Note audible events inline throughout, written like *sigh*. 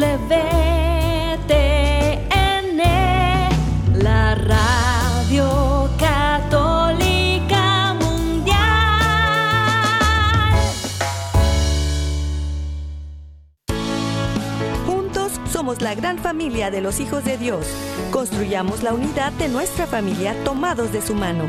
EWTN, la radio católica mundial. Juntos somos la gran familia de los hijos de Dios. Construyamos la unidad de nuestra familia tomados de su mano.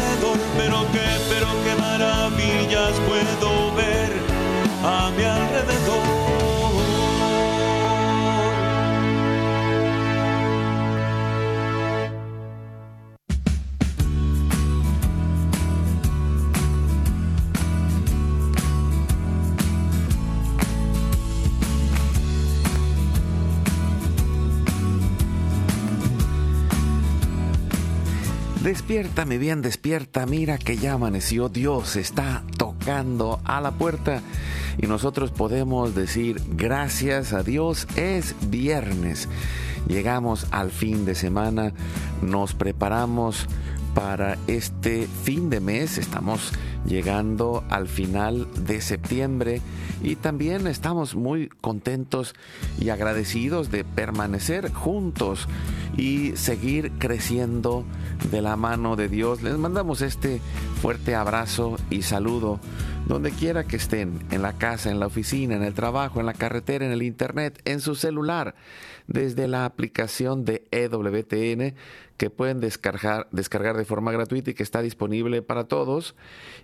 A mi alrededor. Despierta, mi bien, despierta, mira que ya amaneció, Dios está tocando a la puerta y nosotros podemos decir gracias a Dios, es viernes, llegamos al fin de semana, nos preparamos para este fin de mes, estamos llegando al final de septiembre y también estamos muy contentos y agradecidos de permanecer juntos y seguir creciendo de la mano de Dios. Les mandamos este fuerte abrazo y saludo donde quiera que estén, en la casa, en la oficina, en el trabajo, en la carretera, en el internet, en su celular, desde la aplicación de EWTN que pueden descargar, descargar de forma gratuita y que está disponible para todos.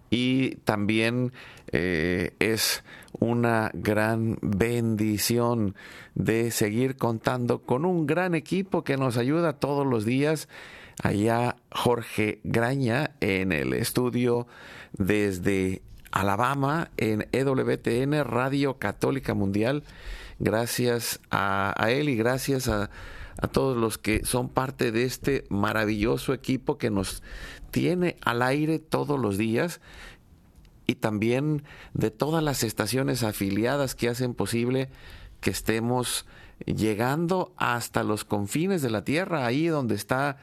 Y también eh, es una gran bendición de seguir contando con un gran equipo que nos ayuda todos los días. Allá Jorge Graña en el estudio desde Alabama en EWTN Radio Católica Mundial. Gracias a, a él y gracias a, a todos los que son parte de este maravilloso equipo que nos tiene al aire todos los días y también de todas las estaciones afiliadas que hacen posible que estemos llegando hasta los confines de la tierra, ahí donde está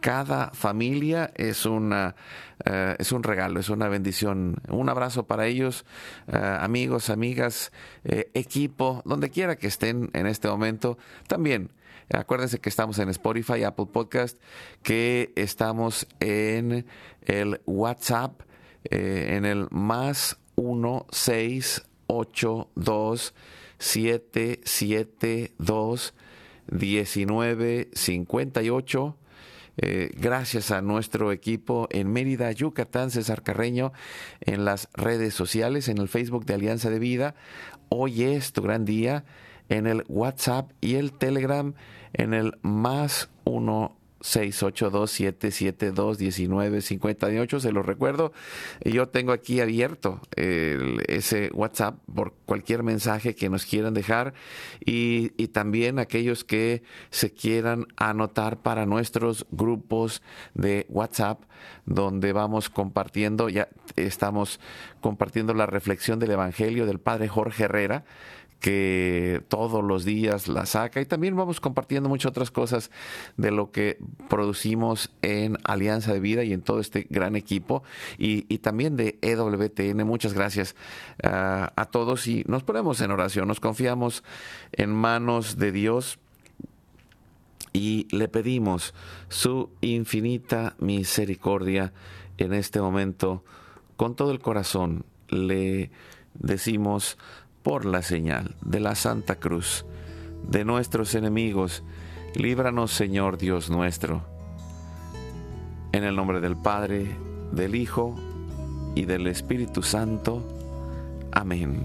cada familia es una eh, es un regalo, es una bendición. Un abrazo para ellos, eh, amigos, amigas, eh, equipo, donde quiera que estén en este momento. También acuérdense que estamos en Spotify, Apple Podcast, que estamos en el WhatsApp, en el más 1682 772 1958 eh, gracias a nuestro equipo en Mérida, Yucatán, César Carreño, en las redes sociales, en el Facebook de Alianza de Vida. Hoy es tu gran día en el WhatsApp y el Telegram en el más uno 682-772-1958, se lo recuerdo. Yo tengo aquí abierto el, ese WhatsApp por cualquier mensaje que nos quieran dejar y, también aquellos que se quieran anotar para nuestros grupos de WhatsApp donde vamos compartiendo, ya estamos compartiendo la reflexión del Evangelio del Padre Jorge Herrera que todos los días la saca y también vamos compartiendo muchas otras cosas de lo que producimos en Alianza de Vida y en todo este gran equipo y, y también de EWTN. Muchas gracias uh, a todos y nos ponemos en oración, nos confiamos en manos de Dios y le pedimos su infinita misericordia en este momento con todo el corazón. Le decimos por la señal de la Santa Cruz de nuestros enemigos, líbranos Señor Dios nuestro. En el nombre del Padre, del Hijo y del Espíritu Santo. Amén.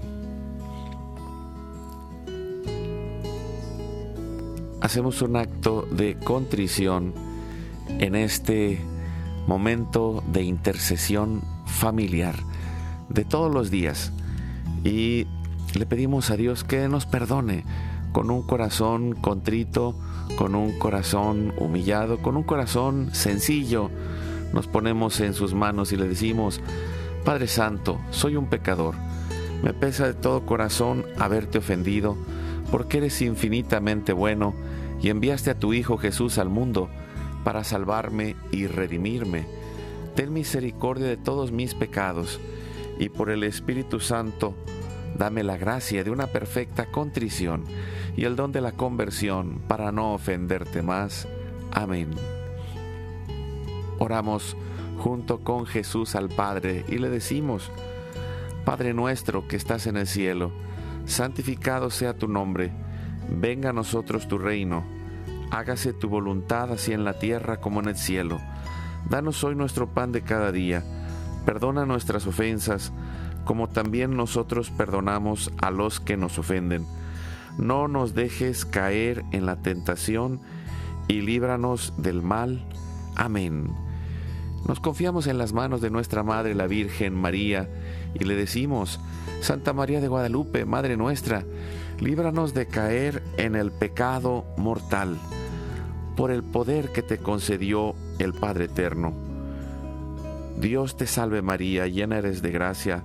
Hacemos un acto de contrición en este momento de intercesión familiar de todos los días y le pedimos a Dios que nos perdone con un corazón contrito, con un corazón humillado, con un corazón sencillo, nos ponemos en sus manos y le decimos, Padre Santo, soy un pecador. Me pesa de todo corazón haberte ofendido, porque eres infinitamente bueno y enviaste a tu Hijo Jesús al mundo para salvarme y redimirme. Ten misericordia de todos mis pecados y por el Espíritu Santo, dame la gracia de una perfecta contrición y el don de la conversión para no ofenderte más. Amén. Oramos junto con Jesús al Padre y le decimos, Padre nuestro que estás en el cielo, santificado sea tu nombre, venga a nosotros tu reino, hágase tu voluntad así en la tierra como en el cielo. Danos hoy nuestro pan de cada día, perdona nuestras ofensas, como también nosotros perdonamos a los que nos ofenden. No nos dejes caer en la tentación y líbranos del mal. Amén. Nos confiamos en las manos de nuestra Madre la Virgen María y le decimos, Santa María de Guadalupe, Madre nuestra, líbranos de caer en el pecado mortal, por el poder que te concedió el Padre Eterno. Dios te salve María, llena eres de gracia,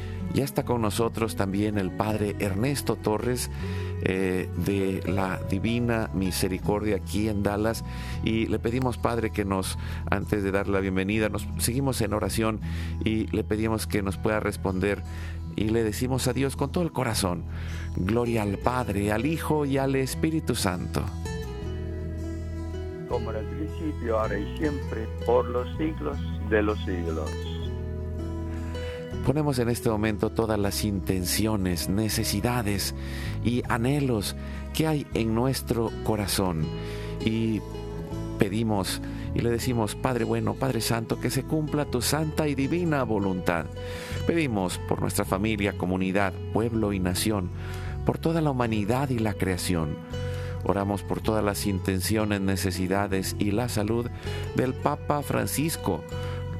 Ya está con nosotros también el Padre Ernesto Torres eh, de la Divina Misericordia aquí en Dallas y le pedimos Padre que nos, antes de dar la bienvenida, nos seguimos en oración y le pedimos que nos pueda responder y le decimos a Dios con todo el corazón, gloria al Padre, al Hijo y al Espíritu Santo. Como en el principio, ahora y siempre, por los siglos de los siglos. Ponemos en este momento todas las intenciones, necesidades y anhelos que hay en nuestro corazón y pedimos y le decimos, Padre bueno, Padre Santo, que se cumpla tu santa y divina voluntad. Pedimos por nuestra familia, comunidad, pueblo y nación, por toda la humanidad y la creación. Oramos por todas las intenciones, necesidades y la salud del Papa Francisco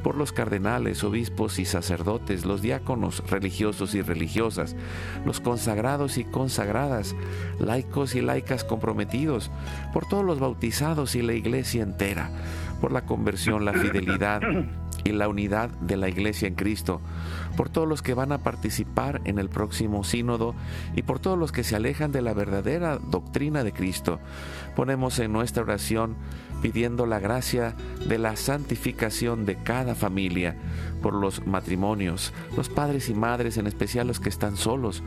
por los cardenales, obispos y sacerdotes, los diáconos religiosos y religiosas, los consagrados y consagradas, laicos y laicas comprometidos, por todos los bautizados y la iglesia entera, por la conversión, la fidelidad y la unidad de la iglesia en Cristo, por todos los que van a participar en el próximo sínodo y por todos los que se alejan de la verdadera doctrina de Cristo. Ponemos en nuestra oración pidiendo la gracia de la santificación de cada familia, por los matrimonios, los padres y madres, en especial los que están solos,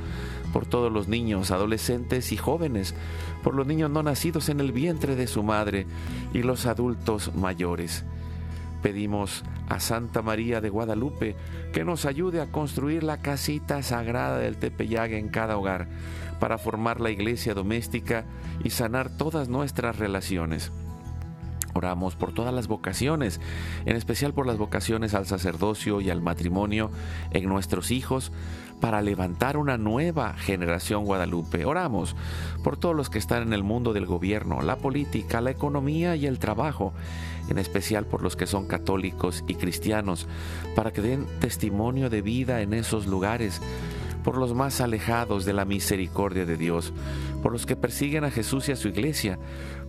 por todos los niños, adolescentes y jóvenes, por los niños no nacidos en el vientre de su madre y los adultos mayores. Pedimos a Santa María de Guadalupe que nos ayude a construir la casita sagrada del Tepeyac en cada hogar para formar la iglesia doméstica y sanar todas nuestras relaciones. Oramos por todas las vocaciones, en especial por las vocaciones al sacerdocio y al matrimonio en nuestros hijos, para levantar una nueva generación guadalupe. Oramos por todos los que están en el mundo del gobierno, la política, la economía y el trabajo, en especial por los que son católicos y cristianos, para que den testimonio de vida en esos lugares por los más alejados de la misericordia de Dios, por los que persiguen a Jesús y a su iglesia,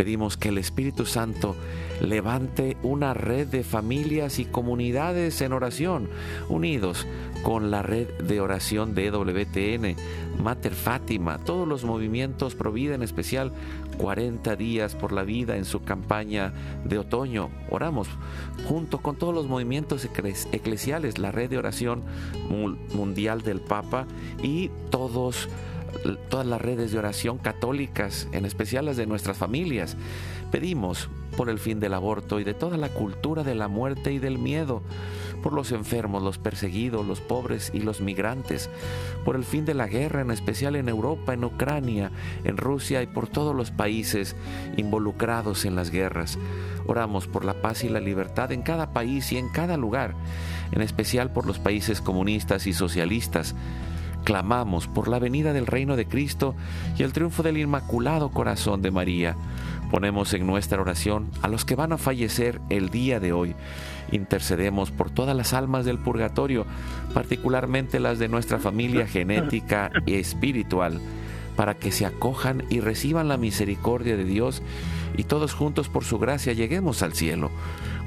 Pedimos que el Espíritu Santo levante una red de familias y comunidades en oración, unidos con la red de oración de WTN, Mater Fátima, todos los movimientos Provida en especial 40 días por la vida en su campaña de otoño. Oramos junto con todos los movimientos eclesiales, la red de oración mundial del Papa y todos todas las redes de oración católicas, en especial las de nuestras familias. Pedimos por el fin del aborto y de toda la cultura de la muerte y del miedo, por los enfermos, los perseguidos, los pobres y los migrantes, por el fin de la guerra, en especial en Europa, en Ucrania, en Rusia y por todos los países involucrados en las guerras. Oramos por la paz y la libertad en cada país y en cada lugar, en especial por los países comunistas y socialistas clamamos por la venida del reino de Cristo y el triunfo del Inmaculado Corazón de María. Ponemos en nuestra oración a los que van a fallecer el día de hoy. Intercedemos por todas las almas del purgatorio, particularmente las de nuestra familia genética y espiritual, para que se acojan y reciban la misericordia de Dios y todos juntos por su gracia lleguemos al cielo.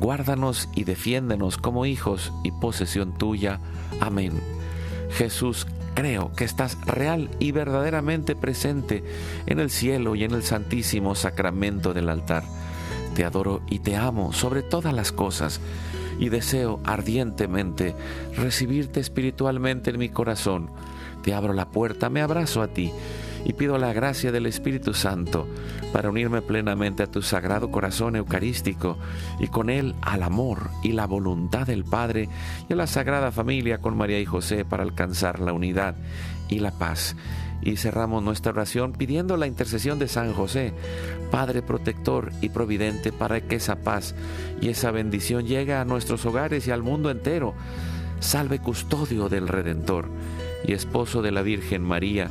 guárdanos y defiéndenos como hijos y posesión tuya. Amén. Jesús, creo que estás real y verdaderamente presente en el cielo y en el santísimo sacramento del altar. Te adoro y te amo sobre todas las cosas y deseo ardientemente recibirte espiritualmente en mi corazón. Te abro la puerta, me abrazo a ti y pido la gracia del Espíritu Santo para unirme plenamente a tu sagrado corazón eucarístico y con él al amor y la voluntad del Padre y a la Sagrada Familia con María y José para alcanzar la unidad y la paz. Y cerramos nuestra oración pidiendo la intercesión de San José, Padre protector y providente, para que esa paz y esa bendición llegue a nuestros hogares y al mundo entero. Salve custodio del Redentor y esposo de la Virgen María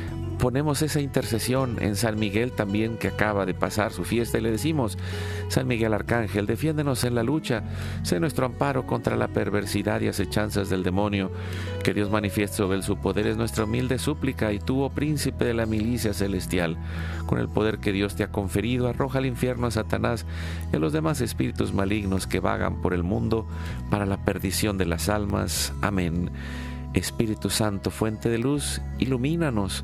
ponemos esa intercesión en San Miguel también que acaba de pasar su fiesta y le decimos, San Miguel Arcángel, defiéndenos en la lucha, sé nuestro amparo contra la perversidad y acechanzas del demonio, que Dios manifieste sobre su poder es nuestra humilde súplica y tú, oh príncipe de la milicia celestial, con el poder que Dios te ha conferido, arroja al infierno a Satanás y a los demás espíritus malignos que vagan por el mundo para la perdición de las almas. Amén. Espíritu Santo, fuente de luz, ilumínanos.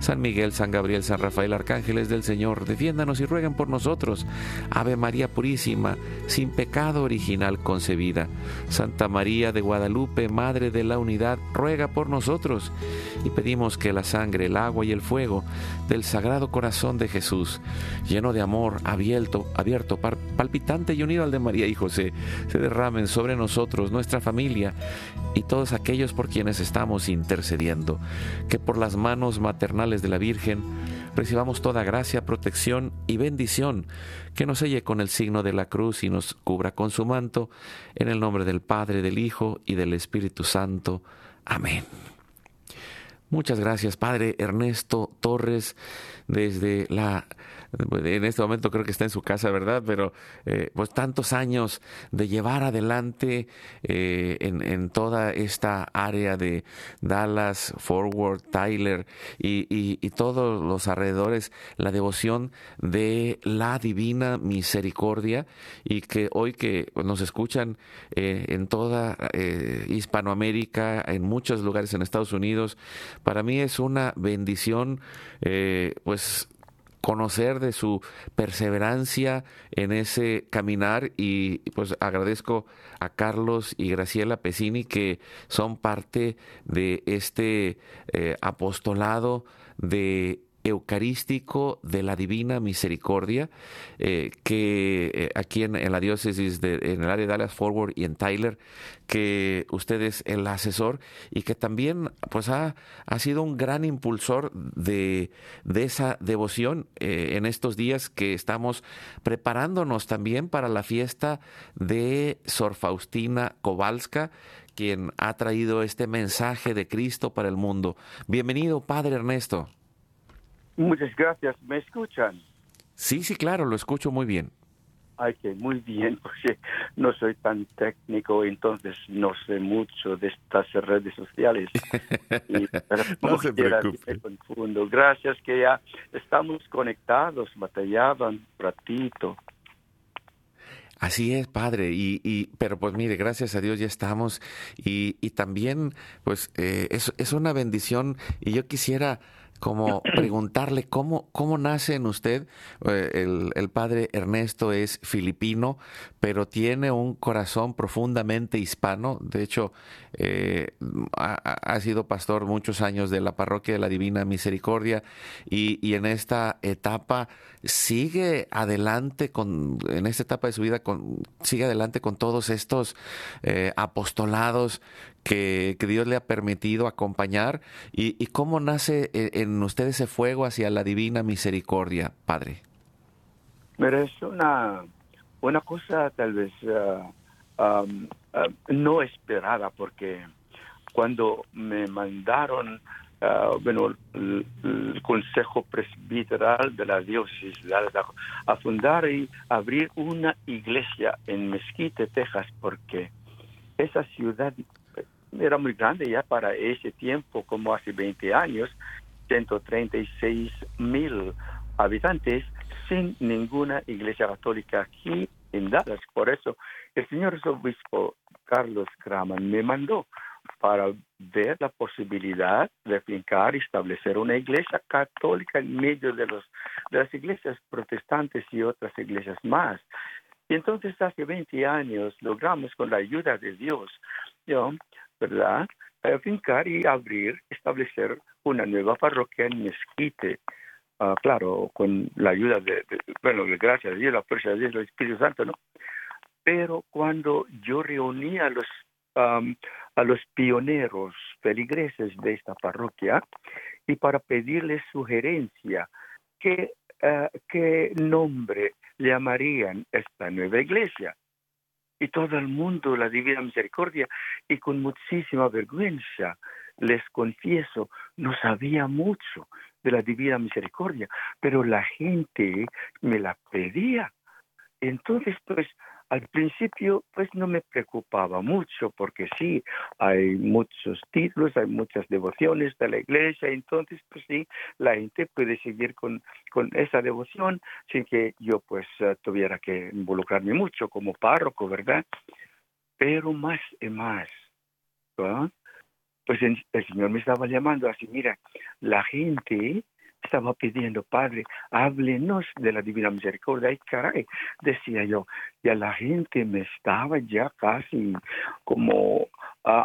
San Miguel, San Gabriel, San Rafael, arcángeles del Señor, defiéndanos y rueguen por nosotros. Ave María Purísima, sin pecado original concebida. Santa María de Guadalupe, Madre de la Unidad, ruega por nosotros. Y pedimos que la sangre, el agua y el fuego del Sagrado Corazón de Jesús, lleno de amor, abierto, abierto, palpitante y unido al de María y José, se derramen sobre nosotros, nuestra familia y todos aquellos por quienes estamos intercediendo, que por las manos maternales de la Virgen recibamos toda gracia, protección y bendición, que nos selle con el signo de la cruz y nos cubra con su manto, en el nombre del Padre, del Hijo y del Espíritu Santo. Amén. Muchas gracias, Padre Ernesto Torres desde la en este momento creo que está en su casa, ¿verdad? Pero eh, pues tantos años de llevar adelante eh, en, toda esta área de Dallas, Forward, Tyler y, todos los alrededores, la devoción de la divina misericordia y que hoy que nos escuchan eh, en toda eh, Hispanoamérica, en muchos lugares en Estados Unidos, para mí es una bendición, eh, pues conocer de su perseverancia en ese caminar y pues agradezco a Carlos y Graciela Pesini que son parte de este eh, apostolado de eucarístico de la Divina Misericordia, eh, que eh, aquí en, la diócesis, de, en el área de Dallas Forward y en Tyler, que usted es el asesor y que también pues ha, ha sido un gran impulsor de, de esa devoción eh, en estos días que estamos preparándonos también para la fiesta de Sor Faustina Kowalska, quien ha traído este mensaje de Cristo para el mundo. Bienvenido, Padre Ernesto. Muchas gracias. ¿Me escuchan? Sí, sí, claro, lo escucho muy bien. Ay, que muy bien, *laughs* porque no soy tan técnico, entonces no sé mucho de estas redes sociales. Y, *laughs* no se preocupe. Me. Gracias que ya estamos conectados, batallaban un ratito. Así es, padre, y, y, pero pues mire, gracias a Dios ya estamos y, y también pues eh, es, es una bendición y yo quisiera como *clears throat* preguntarle cómo, cómo nace en usted. Eh, el, el, padre Ernesto es filipino, pero tiene un corazón profundamente hispano. De hecho, eh, ha, ha, sido pastor muchos años de la parroquia de la Divina Misericordia y, y, en esta etapa sigue adelante con, en esta etapa de su vida, con, sigue adelante con todos estos eh, apostolados que, que, Dios le ha permitido acompañar y, y cómo nace en, en, usted ese fuego hacia la divina misericordia, Padre. Pero es una, una cosa tal vez uh, um, uh, no esperada porque cuando me mandaron Uh, bueno, el, Consejo Presbiteral de la Diócesis a fundar y abrir una iglesia en Mesquite, Texas, porque esa ciudad era muy grande ya para ese tiempo, como hace 20 años, 136 mil habitantes, sin ninguna iglesia católica aquí en Dallas. Por eso el señor obispo Carlos Kraman me mandó para ver la posibilidad de fincar y establecer una iglesia católica en medio de, los, de las iglesias protestantes y otras iglesias más. Y entonces hace 20 años logramos con la ayuda de Dios, ¿yo? ¿Verdad? fincar y abrir, establecer una nueva parroquia en Mezquite. Uh, claro, con la ayuda de, de, bueno, gracias a Dios, la fuerza de Dios, el Espíritu Santo, ¿no? Pero cuando yo reunía a los um, a los pioneros feligreses de esta parroquia y para pedirles sugerencia qué, uh, qué nombre llamarían esta nueva iglesia. Y todo el mundo, la Divina Misericordia, y con muchísima vergüenza, les confieso, no sabía mucho de la Divina Misericordia, pero la gente me la pedía. Entonces, pues, al principio pues no me preocupaba mucho porque sí, hay muchos títulos, hay muchas devociones de la iglesia, entonces pues sí, la gente puede seguir con, con esa devoción sin que yo pues uh, tuviera que involucrarme mucho como párroco, ¿verdad? Pero más y más, ¿verdad? pues el, el Señor me estaba llamando así, mira, la gente estaba pidiendo, Padre, háblenos de la Divina Misericordia. Ay, caray, decía yo, y a la gente me estaba ya casi como, uh,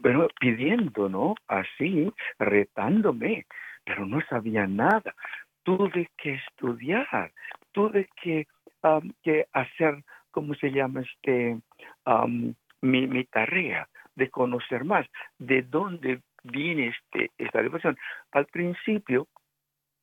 bueno, pidiendo, ¿no? Así, retándome, pero no sabía nada. Tuve que estudiar, tuve que, um, que hacer, ¿cómo se llama este? Um, mi, mi tarea de conocer más de dónde viene este, esta devoción. Al principio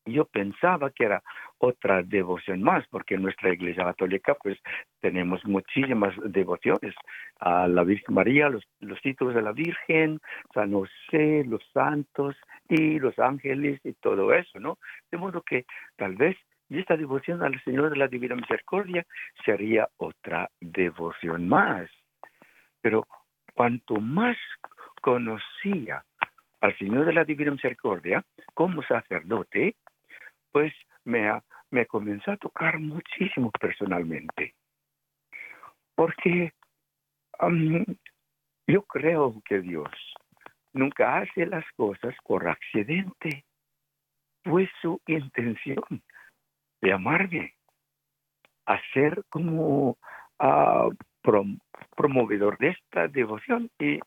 yo pensaba que era otra devoción más, porque en nuestra iglesia católica pues tenemos muchísimas devociones a la Virgen María, los, los títulos de la Virgen, San José, los santos y los ángeles y todo eso, ¿no? De modo que tal vez esta devoción al Señor de la Divina Misericordia sería otra devoción más. Pero cuanto más conocía al Señor de la Divina Misericordia como sacerdote, pues me, me comenzó a tocar muchísimo personalmente. Porque yo creo que Dios nunca hace las cosas por accidente. Fue su intención de amarme, a ser como uh, promovedor de esta devoción y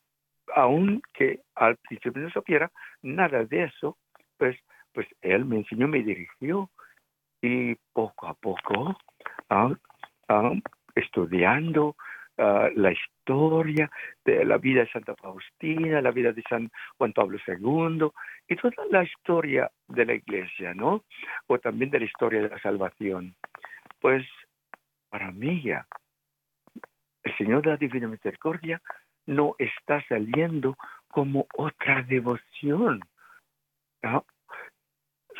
aunque al principio no supiera nada de eso, pues, pues él me enseñó, me dirigió y poco a poco, uh, estudiando la historia de la vida de Santa Faustina, la vida de San Juan Pablo II y toda la historia de la iglesia, ¿no? O también de la historia de la salvación. Pues para mí ya, el Señor de la Divina Misericordia no está saliendo como otra devoción.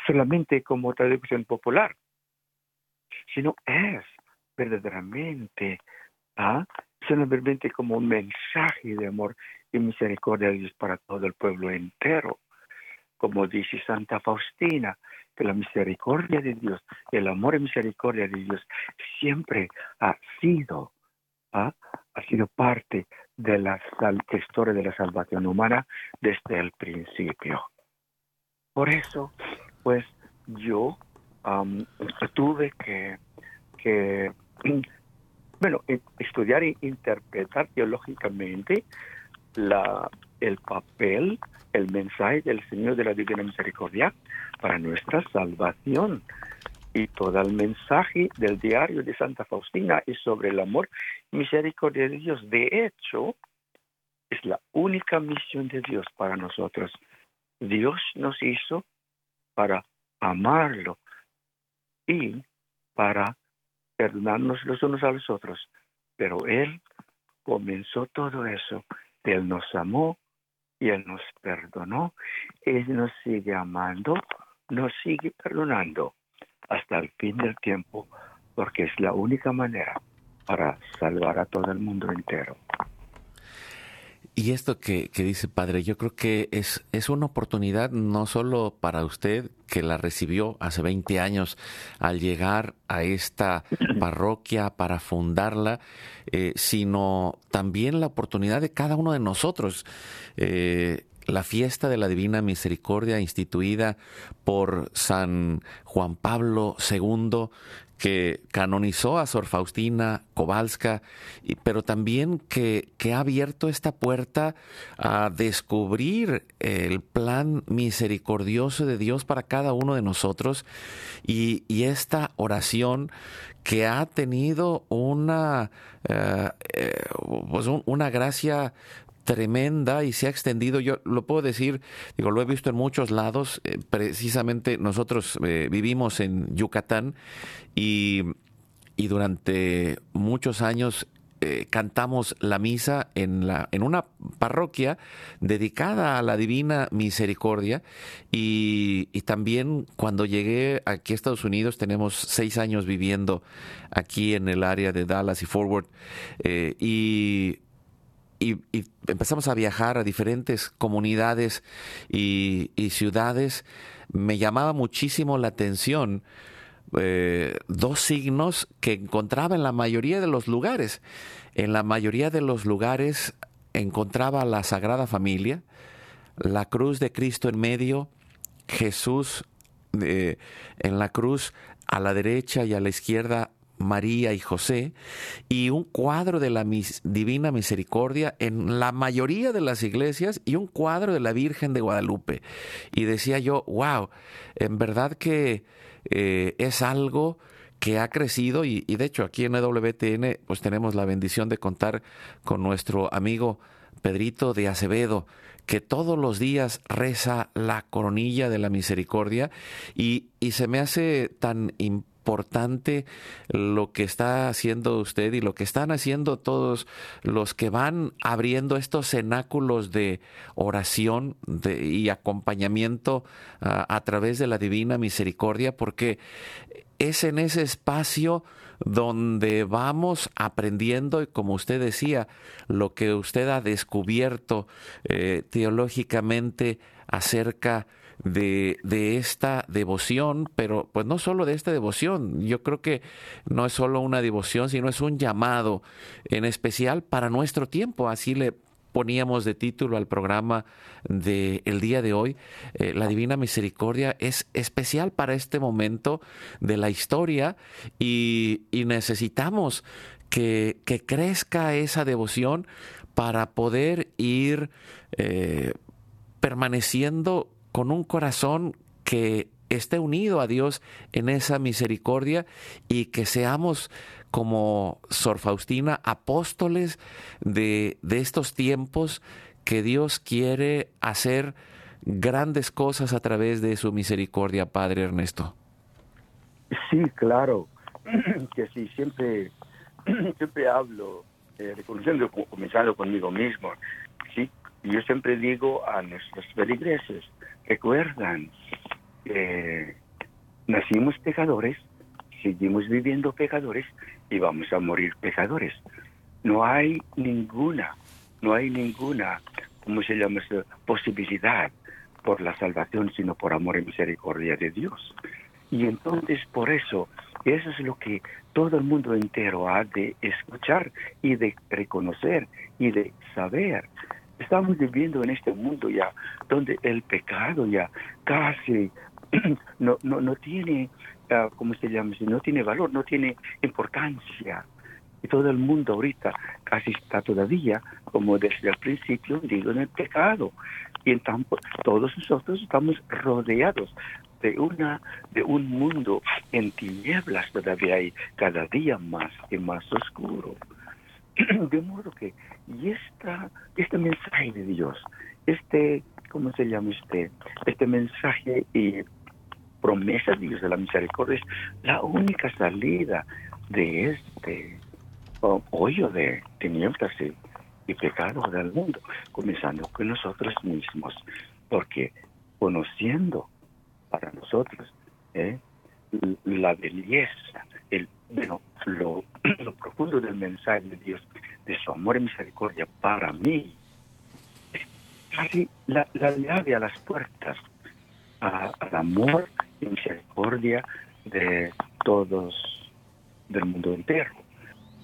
Solamente como otra devoción popular, sino es verdaderamente ¿ah? solamente como mensaje de amor y misericordia de Dios para todo el pueblo entero. Como dice Santa Faustina, que la misericordia de Dios, el amor y misericordia de Dios siempre ha sido, ¿ah? ha sido parte de la historia de la salvación humana desde el principio. Por eso, pues yo tuve que, que *clears throat* bueno, e, estudiar e interpretar teológicamente la, el papel, el mensaje del Señor de la Divina Misericordia para nuestra salvación. Y todo el mensaje del diario de Santa Faustina es sobre el amor y misericordia de Dios. De hecho, es la única misión de Dios para nosotros. Dios nos hizo para amarlo y para perdonarnos los unos a los otros. Pero Él comenzó todo eso. Él nos amó y Él nos perdonó. Él nos sigue amando, nos sigue perdonando hasta el fin del tiempo, porque es la única manera para salvar a todo el mundo entero. Y esto que, dice padre, yo creo que es, es una oportunidad no solo para usted, que la recibió hace 20 años al llegar a esta *laughs* parroquia para fundarla, eh, sino también la oportunidad de cada uno de nosotros. Eh, la fiesta de la Divina Misericordia instituida por San Juan Pablo II que canonizó a Sor Faustina Kowalska, pero también que, que, ha abierto esta puerta a descubrir el plan misericordioso de Dios para cada uno de nosotros y, esta oración que ha tenido una, eh, eh, pues una gracia tremenda y se ha extendido. Yo lo puedo decir, digo, lo he visto en muchos lados. Eh, precisamente nosotros eh, vivimos en Yucatán y, y durante muchos años eh, cantamos la misa en, la, en una parroquia dedicada a la Divina Misericordia y, y, también cuando llegué aquí a Estados Unidos, tenemos seis años viviendo aquí en el área de Dallas y Forward y y, empezamos a viajar a diferentes comunidades y, ciudades, me llamaba muchísimo la atención eh, dos signos que encontraba en la mayoría de los lugares. En la mayoría de los lugares encontraba la Sagrada Familia, la cruz de Cristo en medio, Jesús eh, en la cruz a la derecha y a la izquierda María y José y un cuadro de la Divina Misericordia en la mayoría de las iglesias y un cuadro de la Virgen de Guadalupe. Y decía yo, wow, en verdad que eh, es algo que ha crecido y, de hecho aquí en EWTN pues tenemos la bendición de contar con nuestro amigo Pedrito de Acevedo que todos los días reza la coronilla de la misericordia y, y se me hace tan importante lo que está haciendo usted y lo que están haciendo todos los que van abriendo estos cenáculos de oración y acompañamiento uh, a través de la divina misericordia, porque es en ese espacio donde vamos aprendiendo y como usted decía, lo que usted ha descubierto eh, teológicamente acerca de, de, esta devoción, pero pues no solo de esta devoción, yo creo que no es solo una devoción, sino es un llamado en especial para nuestro tiempo, así le poníamos de título al programa del el día de hoy, eh, la Divina Misericordia es especial para este momento de la historia y, y necesitamos que, que, crezca esa devoción para poder ir eh, permaneciendo con un corazón que esté unido a Dios en esa misericordia y que seamos como Sor Faustina, apóstoles de, de estos tiempos que Dios quiere hacer grandes cosas a través de su misericordia, Padre Ernesto. Sí, claro, *clears throat* que sí, siempre, *clears throat* siempre hablo, eh, reconociendo, comenzando conmigo mismo, sí, yo siempre digo a nuestros feligreses, recuerdan que nacimos pecadores, seguimos viviendo pecadores y vamos a morir pecadores. No hay ninguna, no hay ninguna, ¿cómo se llama eso? Posibilidad por la salvación, sino por amor y misericordia de Dios. Y entonces por eso, eso es lo que todo el mundo entero ha de escuchar y de reconocer y de saber. Estamos viviendo en este mundo ya donde el pecado ya casi *clears throat* no, no, no tiene uh, ¿cómo se llama? No tiene valor, no tiene importancia. Y todo el mundo ahorita casi está todavía, como desde el principio, digo, en el pecado. Y entonces todos nosotros estamos rodeados de una de un mundo en tinieblas todavía hay cada día más y más oscuro. *clears throat* De modo que y esta, este mensaje de Dios, este, ¿cómo se llama este? Este mensaje y promesa de Dios de la misericordia es la única salida de este hoyo de tinieblas y, y pecado del mundo, comenzando con nosotros mismos, porque conociendo para nosotros eh, la belleza, el, bueno, lo, *clears throat* lo profundo del mensaje de Dios, de su amor y misericordia para mí, es casi la, la llave a las puertas a, al amor y misericordia de todos del mundo entero.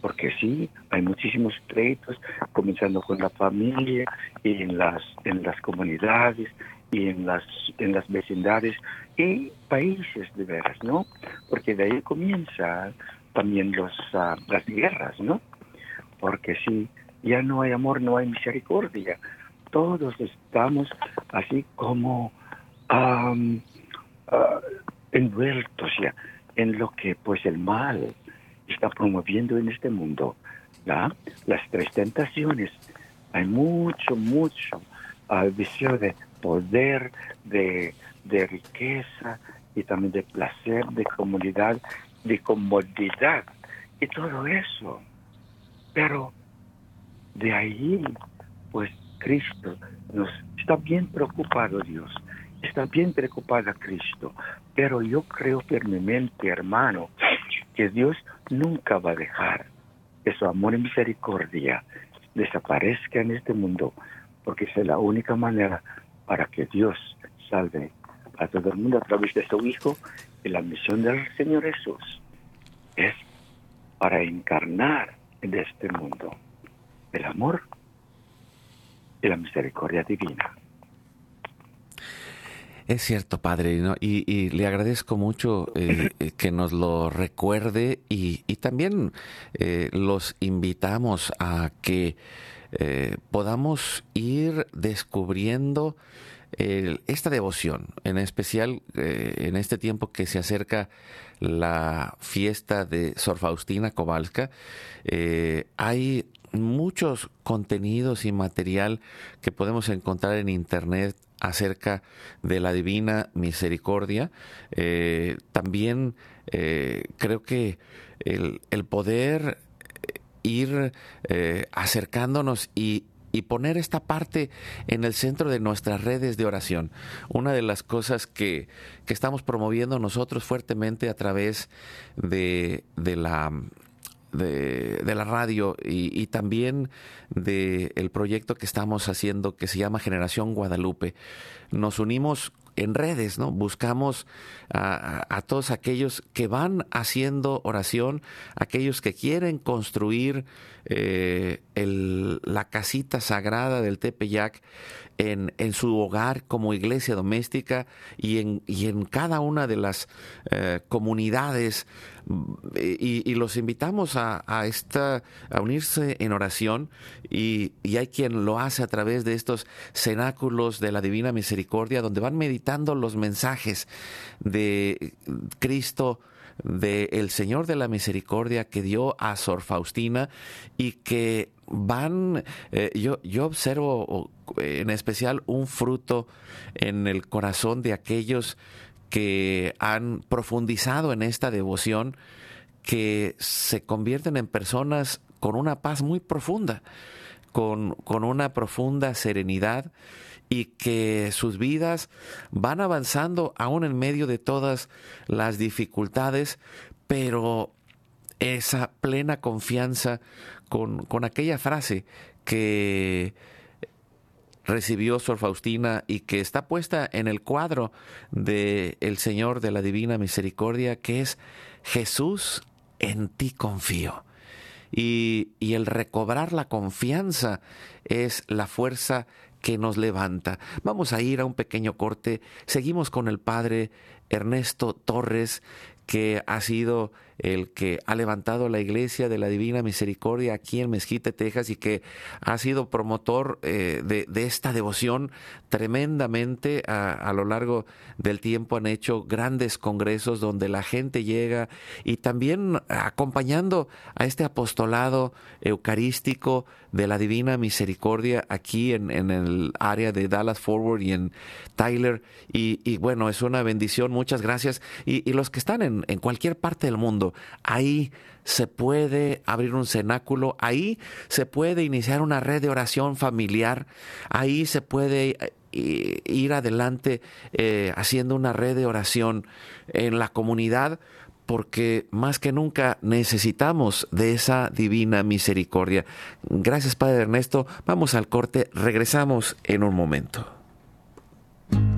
Porque sí, hay muchísimos pleitos, comenzando con la familia y en las, en las comunidades y en las, en las vecindades y países de veras, ¿no? Porque de ahí comienza también los, uh, las guerras, ¿no? Porque si ya no hay amor, no hay misericordia. Todos estamos así como um, uh, envueltos ya en lo que pues el mal está promoviendo en este mundo. ¿ya? Las tres tentaciones. Hay mucho, mucho uh, deseo de poder, de, de riqueza y también de placer, de comunidad, de comodidad y todo eso. Pero de ahí, pues Cristo nos está bien preocupado Dios está bien preocupada Cristo, pero yo creo firmemente, hermano, que Dios nunca va a dejar que su amor y misericordia desaparezca en este mundo, porque es la única manera para que Dios salve a todo el mundo a través de su Hijo. Y la misión del Señor Jesús es para encarnar en este mundo el amor y la misericordia divina. Es cierto, padre, y, le agradezco mucho eh, que nos lo recuerde y, y también eh, los invitamos a que eh, podamos ir descubriendo el, esta devoción, en especial en este tiempo que se acerca la fiesta de Sor Faustina Kowalska. hay muchos contenidos y material que podemos encontrar en internet acerca de la divina misericordia. Eh, también eh, creo que el poder ir eh, acercándonos y, y poner esta parte en el centro de nuestras redes de oración. Una de las cosas que, que estamos promoviendo nosotros fuertemente a través de, de la de, la radio y, también del el proyecto que estamos haciendo que se llama Generación Guadalupe. Nos unimos en redes, ¿no? Buscamos a, todos aquellos que van haciendo oración, aquellos que quieren construir eh, el, la casita sagrada del Tepeyac en, en, su hogar como iglesia doméstica y en, y en cada una de las eh, comunidades. Y, y, los invitamos a, a, esta, a unirse en oración y, y, hay quien lo hace a través de estos cenáculos de la Divina Misericordia donde van meditando los mensajes de Cristo del el Señor de la Misericordia que dio a Sor Faustina y que van, eh, yo, yo observo en especial un fruto en el corazón de aquellos que han profundizado en esta devoción, que se convierten en personas con una paz muy profunda, con, con una profunda serenidad y que sus vidas van avanzando aún en medio de todas las dificultades, pero esa plena confianza con, con aquella frase que recibió Sor Faustina y que está puesta en el cuadro de Señor de la Divina Misericordia, que es Jesús, en ti confío. Y, y el recobrar la confianza es la fuerza que nos levanta. Vamos a ir a un pequeño corte. Seguimos con el Padre Ernesto Torres, que ha sido el que ha levantado la iglesia de la Divina Misericordia aquí en Mezquite, Texas, y que ha sido promotor eh, de, esta devoción tremendamente a, lo largo del tiempo. Han hecho grandes congresos donde la gente llega y también acompañando a este apostolado eucarístico de la Divina Misericordia aquí en, el área de Dallas Forward y en Tyler. Y, bueno, es una bendición. Muchas gracias. Y, los que están en cualquier parte del mundo, ahí se puede abrir un cenáculo, ahí se puede iniciar una red de oración familiar, ahí se puede eh, ir adelante eh, haciendo una red de oración en la comunidad porque más que nunca necesitamos de esa divina misericordia. Gracias Padre Ernesto, vamos al corte, regresamos en un momento.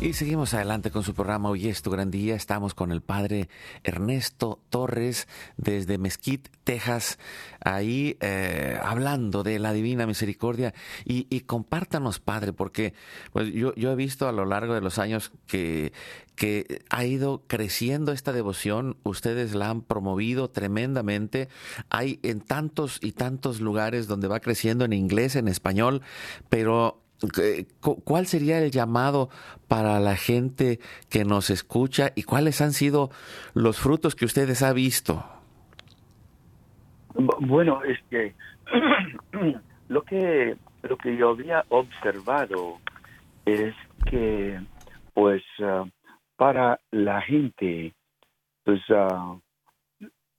Y seguimos adelante con su programa Hoy es tu gran día. Estamos con el padre Ernesto Torres desde Mesquite, Texas, ahí eh, hablando de la divina misericordia. Y, compártanos, padre, porque pues, yo, he visto a lo largo de los años que ha ido creciendo esta devoción. Ustedes la han promovido tremendamente. Hay en tantos y tantos lugares donde va creciendo en inglés, en español, pero ¿Cuál sería el llamado para la gente que nos escucha y cuáles han sido los frutos que ustedes han visto? Bueno, es que *clears throat* lo que lo que yo había observado es que, pues, ah, para la gente, pues, uh,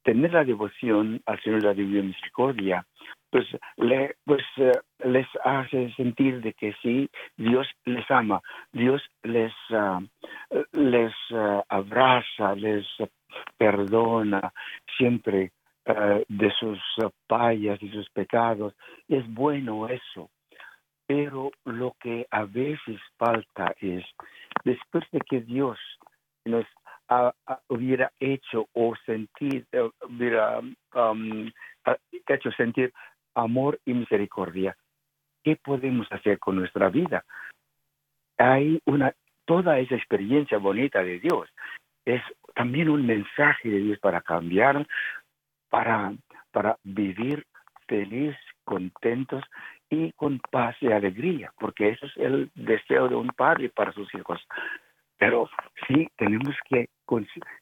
tener la devoción al Señor de la Divina Misericordia pues, le, pues eh, les hace sentir de que sí, Dios les ama, Dios les, uh, les uh, abraza, les perdona siempre uh, de sus fallas y sus pecados. Es bueno eso, pero lo que a veces falta es, después de que Dios nos hubiera hecho o sentir, eh, hubiera um, hecho sentir amor y misericordia. ¿Qué podemos hacer con nuestra vida? Hay una toda esa experiencia bonita de Dios es también un mensaje de Dios para cambiar, para para vivir feliz, contentos y con paz y alegría, porque eso es el deseo de un padre para sus hijos. Pero sí tenemos que,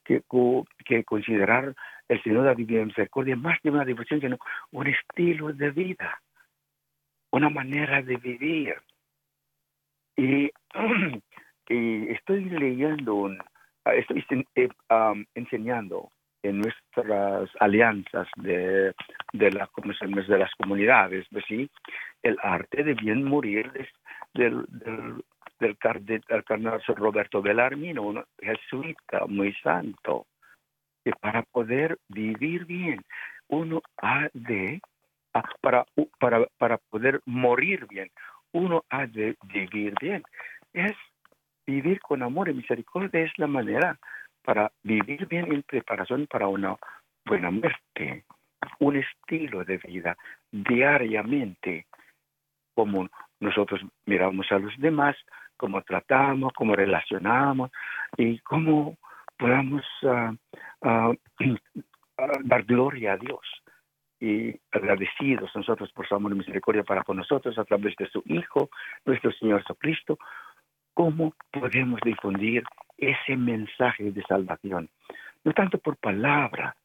que, que considerar el Señor de la Misericordia más que una devoción, sino un estilo de vida, una manera de vivir. Y, *clears throat* estoy leyendo, estoy eh, enseñando en nuestras alianzas de, de, la, de las comunidades, ¿sí? el arte de bien morir del, del, del, cardenal Roberto Bellarmino, un jesuita muy santo que para poder vivir bien, uno ha de, para, para, para poder morir bien, uno ha de vivir bien. Es vivir con amor y misericordia, es la manera para vivir bien en preparación para una buena muerte, un estilo de vida diariamente, como nosotros miramos a los demás, cómo tratamos, cómo relacionamos y cómo podamos uh, uh, *clears throat* dar gloria a Dios y agradecidos nosotros por su amor y misericordia para con nosotros a través de su Hijo, nuestro Señor Jesucristo, cómo podemos difundir ese mensaje de salvación, no tanto por palabra,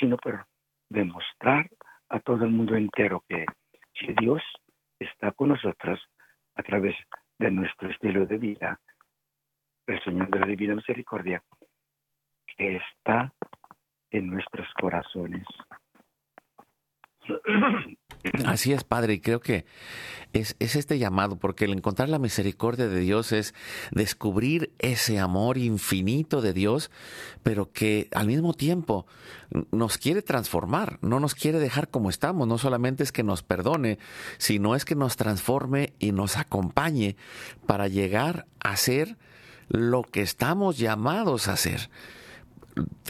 sino por demostrar a todo el mundo entero que si Dios está con nosotros a través de nuestro estilo de vida, el Señor de la Divina Misericordia está en nuestros corazones. *clears throat* Así es, Padre, y creo que es, es, este llamado, porque el encontrar la misericordia de Dios es descubrir ese amor infinito de Dios, pero que al mismo tiempo nos quiere transformar, no nos quiere dejar como estamos, no solamente es que nos perdone, sino es que nos transforme y nos acompañe para llegar a ser lo que estamos llamados a ser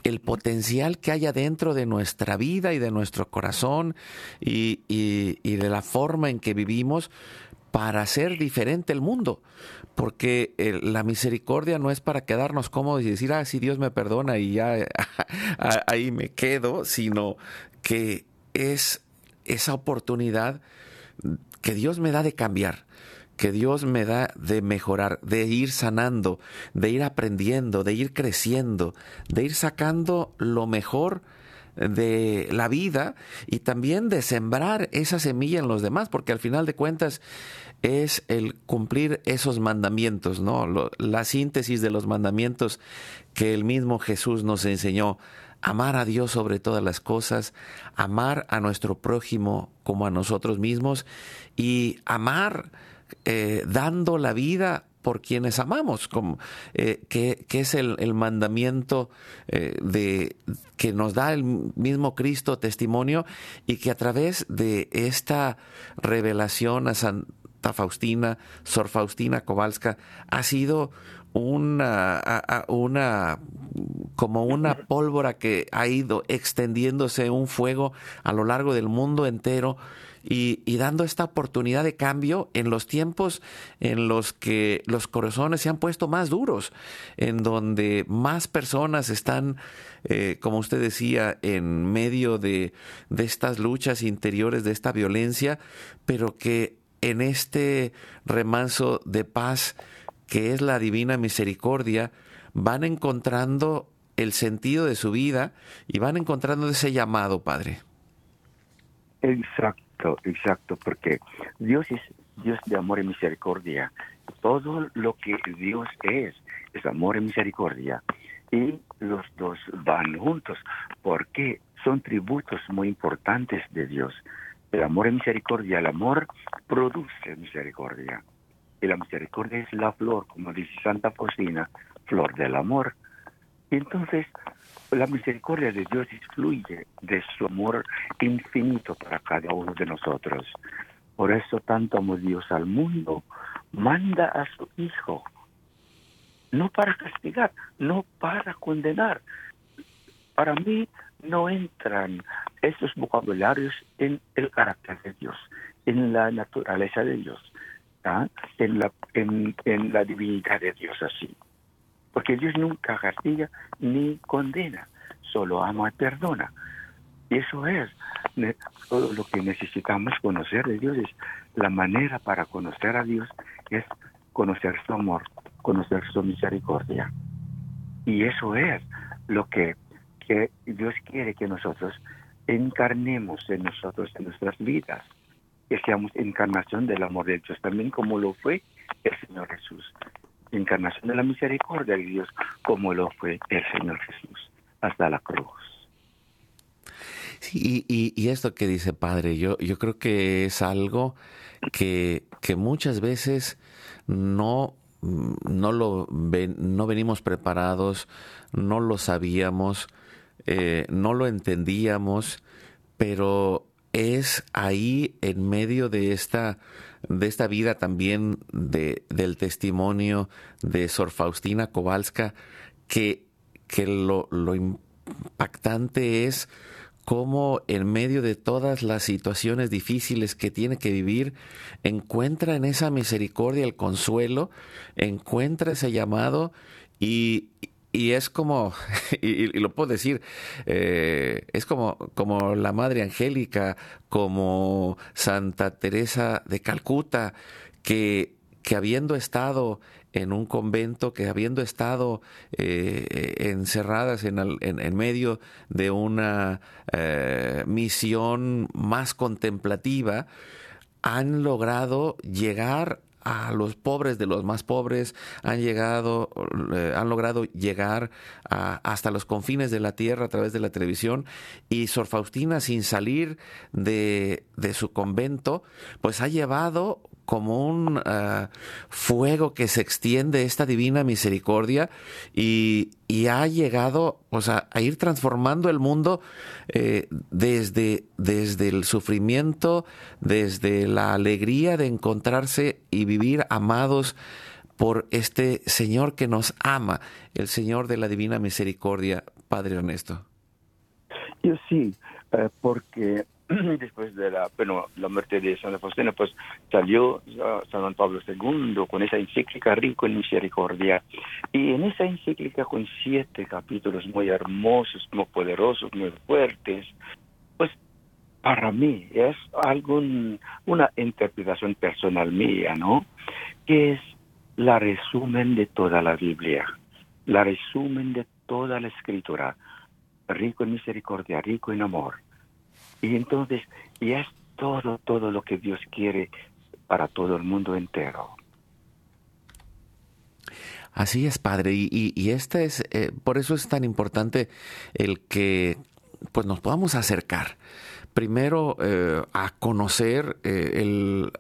el potencial que haya dentro de nuestra vida y de nuestro corazón y, de la forma en que vivimos para hacer diferente el mundo. Porque la misericordia no es para quedarnos cómodos y decir, ah, si Dios me perdona y ya *laughs* ahí me quedo, sino que es esa oportunidad que Dios me da de cambiar, que Dios me da de mejorar, de ir sanando, de ir aprendiendo, de ir creciendo, de ir sacando lo mejor de la vida y también de sembrar esa semilla en los demás, porque al final de cuentas es el cumplir esos mandamientos, ¿no? la síntesis de los mandamientos que el mismo Jesús nos enseñó. Amar a Dios sobre todas las cosas, amar a nuestro prójimo como a nosotros mismos y amar eh, dando la vida por quienes amamos, eh, que, es el, mandamiento eh, de, que nos da el mismo Cristo testimonio y que a través de esta revelación a Santa Faustina, Sor Faustina Kowalska, ha sido una como una pólvora que ha ido extendiéndose un fuego a lo largo del mundo entero y, dando esta oportunidad de cambio en los tiempos en los que los corazones se han puesto más duros, en donde más personas están, eh, como usted decía, en medio de, de estas luchas interiores, de esta violencia, pero que en este remanso de paz que es la divina misericordia, van encontrando el sentido de su vida y van encontrando ese llamado, Padre. Exacto exacto, porque Dios es Dios de amor y misericordia. Todo lo que Dios es es amor y misericordia. Y los dos van juntos, porque son tributos muy importantes de Dios. El amor y misericordia, el amor produce misericordia. Y la misericordia es la flor, como dice Santa Faustina, flor del amor. Y entonces, la misericordia de Dios fluye de su amor infinito para cada uno de nosotros. Por eso tanto amó Dios al mundo, manda a su Hijo, no para castigar, no para condenar. Para mí no entran esos vocabularios en el carácter de Dios, en la naturaleza de Dios, ¿ah? en, la, en, en la divinidad de Dios así. Porque Dios nunca castiga ni condena, solo ama y perdona. Y eso es todo lo que necesitamos conocer de Dios. Es la manera para conocer a Dios es conocer su amor, conocer su misericordia. Y eso es lo que, que Dios quiere que nosotros encarnemos en nosotros, en nuestras vidas, que seamos encarnación del amor de Dios, también como lo fue el Señor Jesús encarnación de la misericordia de Dios, como lo fue el Señor Jesús, hasta la cruz. Sí, y, esto que dice Padre, yo, yo creo que es algo que, que muchas veces no, no lo no venimos preparados, no lo sabíamos, eh, no lo entendíamos, pero es ahí en medio de esta de esta vida también de, del testimonio de Sor Faustina Kowalska, que, que lo, lo impactante es cómo en medio de todas las situaciones difíciles que tiene que vivir, encuentra en esa misericordia el consuelo, encuentra ese llamado y, y es como, *laughs* y, lo puedo decir, eh, es como, como la Madre Angélica, como Santa Teresa de Calcuta, que, que habiendo estado en un convento, que habiendo estado eh, encerradas en, en, medio de una eh, misión más contemplativa, han logrado llegar a los pobres de los más pobres, han llegado, eh, han logrado llegar hasta los confines de la tierra a través de la televisión. Y Sor Faustina sin salir de, de su convento, pues ha llevado como un ah, fuego que se extiende esta divina misericordia y, ha llegado o sea, a ir transformando el mundo eh, desde, desde el sufrimiento, desde la alegría de encontrarse y vivir amados por este Señor que nos ama, el Señor de la divina misericordia, Padre Ernesto. Yo sí, eh, porque *clears throat* después de la, bueno, la muerte de Santa Faustina, pues salió San Juan Pablo II con esa encíclica rico en misericordia. Y en esa encíclica con siete capítulos muy hermosos, muy poderosos, muy fuertes, pues para mí es algún, una interpretación personal mía, ¿no? Que es la resumen de toda la Biblia, la resumen de toda la escritura, rico en misericordia, rico en amor. Y entonces, y es todo, todo lo que Dios quiere para todo el mundo entero. Así es, Padre, y, y, este es, eh, por eso es tan importante el que pues nos podamos acercar primero eh, a conocer eh, el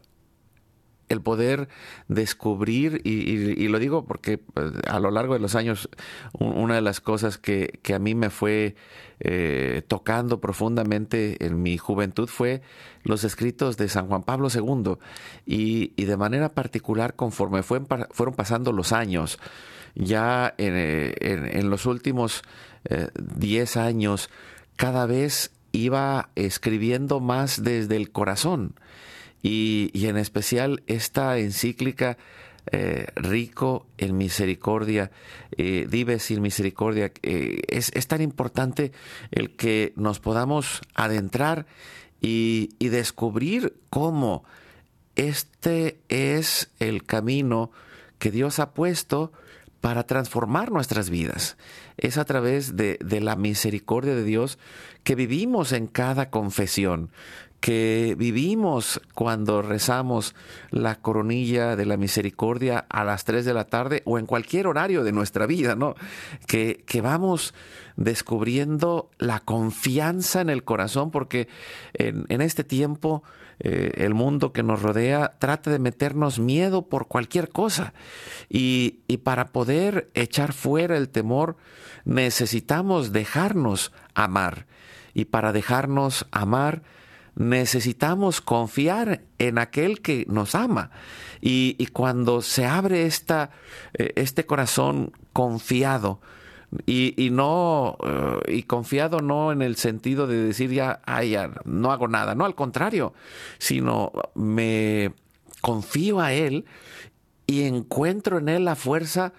el poder descubrir, y, lo digo porque pues, a lo largo de los años, una de las cosas que, a mí me fue eh, tocando profundamente en mi juventud fue los escritos de San Juan Pablo II, y, de manera particular conforme fueron pasando los años, ya en, los últimos 10 eh, años, cada vez iba escribiendo más desde el corazón y, en especial esta encíclica eh, rico en misericordia, eh, vive sin misericordia. Eh, es, tan importante el que nos podamos adentrar y, y, descubrir cómo este es el camino que Dios ha puesto para transformar nuestras vidas. Es a través de, de la misericordia de Dios que vivimos en cada confesión, que vivimos cuando rezamos la coronilla de la misericordia a las 3 de la tarde o en cualquier horario de nuestra vida, ¿no? Que, que vamos descubriendo la confianza en el corazón, porque en, en este tiempo eh, el mundo que nos rodea trata de meternos miedo por cualquier cosa. Y, y para poder echar fuera el temor, necesitamos dejarnos amar. Y para dejarnos amar, necesitamos confiar en aquel que nos ama. Y, cuando se abre esta, eh, este corazón confiado, y, no, eh, y confiado no en el sentido de decir ya, ay, no hago nada, no, al contrario, sino me confío a Él y encuentro en Él la fuerza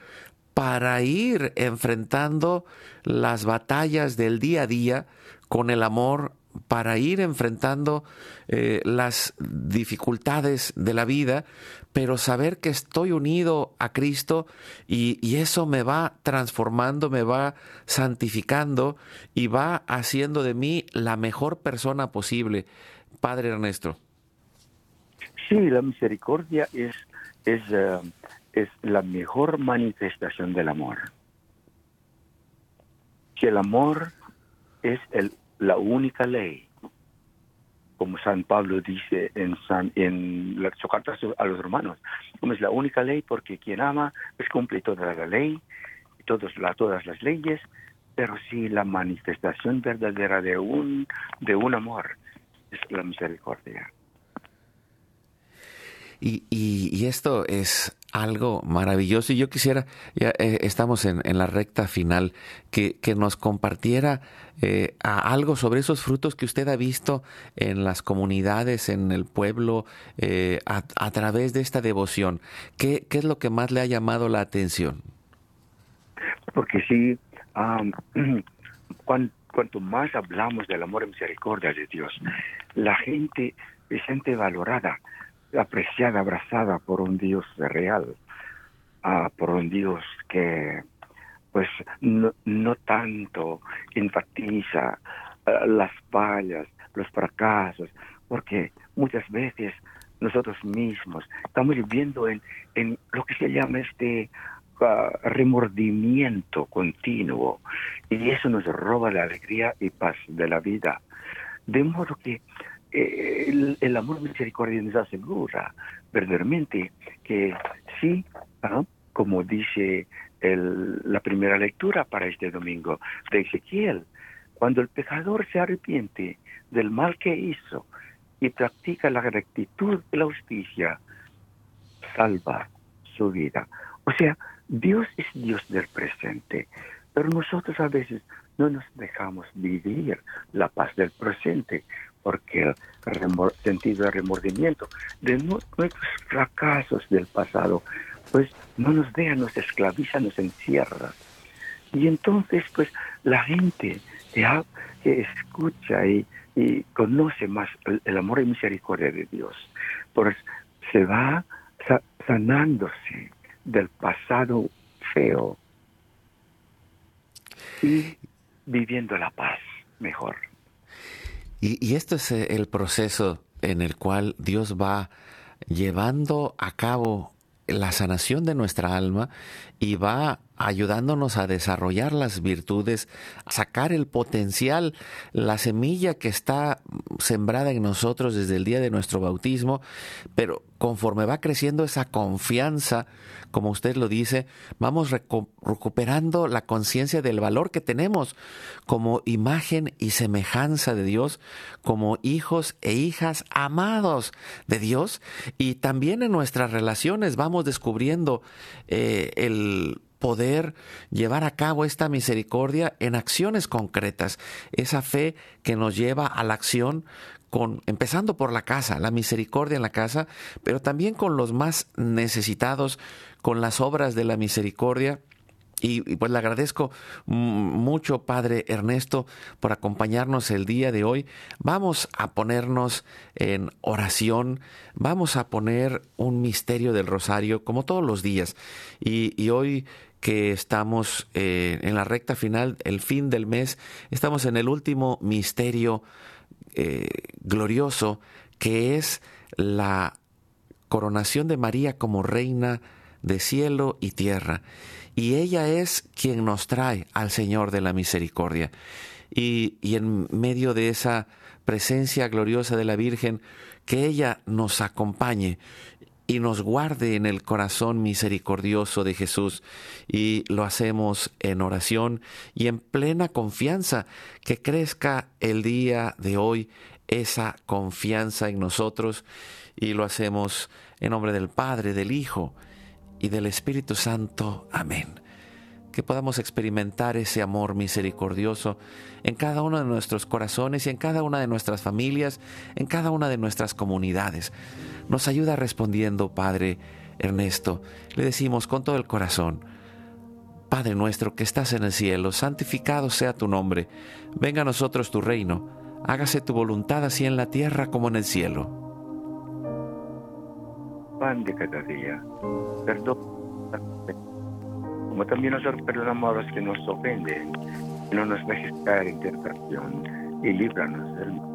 para ir enfrentando las batallas del día a día con el amor para ir enfrentando eh, las dificultades de la vida, pero saber que estoy unido a Cristo y, eso me va transformando, me va santificando y va haciendo de mí la mejor persona posible. Padre Ernesto. Sí, la misericordia es, es, eh, es la mejor manifestación del amor. Que el amor es el la única ley, como San Pablo dice en, San, en la, su carta a los romanos, como es la única ley porque quien ama es cumple toda la ley, todos, la, todas las leyes, pero sí la manifestación verdadera de un, de un amor es la misericordia. Y, y, esto es algo maravilloso y yo quisiera, ya eh, estamos en, en, la recta final, que, que nos compartiera eh, algo sobre esos frutos que usted ha visto en las comunidades, en el pueblo, eh, a, través de esta devoción. ¿Qué, ¿Qué, es lo que más le ha llamado la atención? Porque sí, *clears throat* cuanto, más hablamos del amor y misericordia de Dios, la gente se siente valorada, apreciada, abrazada por un Dios real, ah, por un Dios que pues no, no tanto enfatiza eh, las fallas, los fracasos, porque muchas veces nosotros mismos estamos viviendo en, en lo que se llama este ah, remordimiento continuo y eso nos roba la alegría y paz de la vida. De modo que el, amor misericordia nos asegura verdaderamente que sí, como dice la primera lectura para este domingo de Ezequiel. Cuando el pecador se arrepiente del mal que hizo y practica la rectitud y la justicia, salva su vida. O sea, Dios es Dios del presente, pero nosotros a veces no nos dejamos vivir la paz del presente porque el sentido de remordimiento de nuestros fracasos del pasado pues no nos deja, nos esclaviza, nos encierra. Y entonces, pues la gente que, escucha y, conoce más el, amor y misericordia de Dios. Por se va sanándose del pasado feo y viviendo la paz mejor. Y, y esto es eh, el proceso en el cual Dios va llevando a cabo la sanación de nuestra alma y va ayudándonos a desarrollar las virtudes, a sacar el potencial, la semilla que está sembrada en nosotros desde el día de nuestro bautismo, pero conforme va creciendo esa confianza, como usted lo dice, vamos recuperando la conciencia del valor que tenemos como imagen y semejanza de Dios, como hijos e hijas amados de Dios, y también en nuestras relaciones vamos descubriendo eh, el poder llevar a cabo esta misericordia en acciones concretas, esa fe que nos lleva a la acción con, empezando por la casa, la misericordia en la casa, pero también con los más necesitados, con las obras de la misericordia. Y, pues le agradezco mucho, Padre Ernesto, por acompañarnos el día de hoy. Vamos a ponernos en oración, vamos a poner un misterio del rosario como todos los días. Y, y hoy que estamos eh, en la recta final, el fin del mes, estamos en el último misterio eh, glorioso que es la coronación de María como reina de cielo y tierra. Y ella es quien nos trae al Señor de la misericordia. Y, y en medio de esa presencia gloriosa de la Virgen, que ella nos acompañe y nos guarde en el corazón misericordioso de Jesús. Y lo hacemos en oración y en plena confianza, que crezca el día de hoy esa confianza en nosotros y lo hacemos en nombre del Padre, del Hijo y del Espíritu Santo. Amén. Que podamos experimentar ese amor misericordioso en cada uno de nuestros corazones y en cada una de nuestras familias, en cada una de nuestras comunidades nos ayuda respondiendo, Padre Ernesto. Le decimos con todo el corazón, Padre nuestro que estás en el cielo, santificado sea tu nombre, venga a nosotros tu reino, hágase tu voluntad así en la tierra como en el cielo. Pan de cada día, perdón, como también nosotros perdonamos a los que nos ofenden, no nos dejes caer en y líbranos del mal.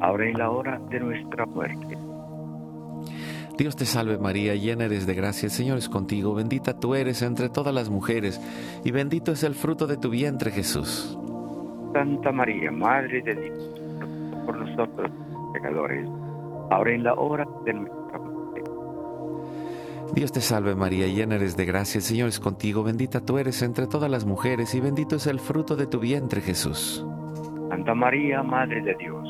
ahora en la hora de nuestra muerte. Dios te salve María, llena eres de gracia, el Señor es contigo, bendita tú eres entre todas las mujeres, y bendito es el fruto de tu vientre Jesús. Santa María, Madre de Dios, por nosotros pecadores, ahora en la hora de nuestra muerte. Dios te salve María, llena eres de gracia, el Señor es contigo, bendita tú eres entre todas las mujeres y bendito es el fruto de tu vientre Jesús. Santa María, Madre de Dios,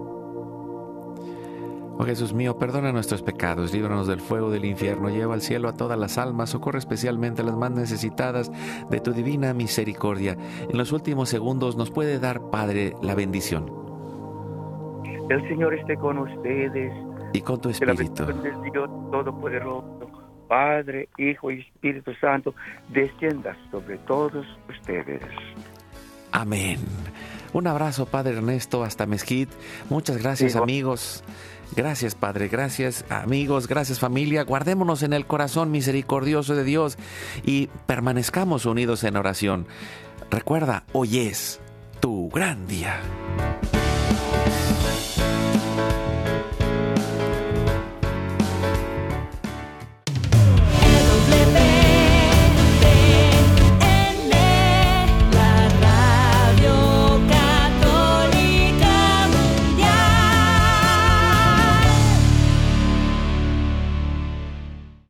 Oh Jesús mío, perdona nuestros pecados, líbranos del fuego del infierno, lleva al cielo a todas las almas, socorre especialmente a las más necesitadas de tu divina misericordia. En los últimos segundos nos puede dar, Padre, la bendición. El Señor esté con ustedes. Y con tu Que la espíritu. bendición de Dios Todopoderoso, Padre, Hijo y Espíritu Santo, descienda sobre todos ustedes. Amén. Un abrazo, Padre Ernesto, hasta Mezquit. Muchas gracias, amigos. Gracias, Padre. Gracias, amigos. Gracias, familia. Guardémonos en el corazón misericordioso de Dios y permanezcamos unidos en oración. Recuerda, hoy es tu gran día.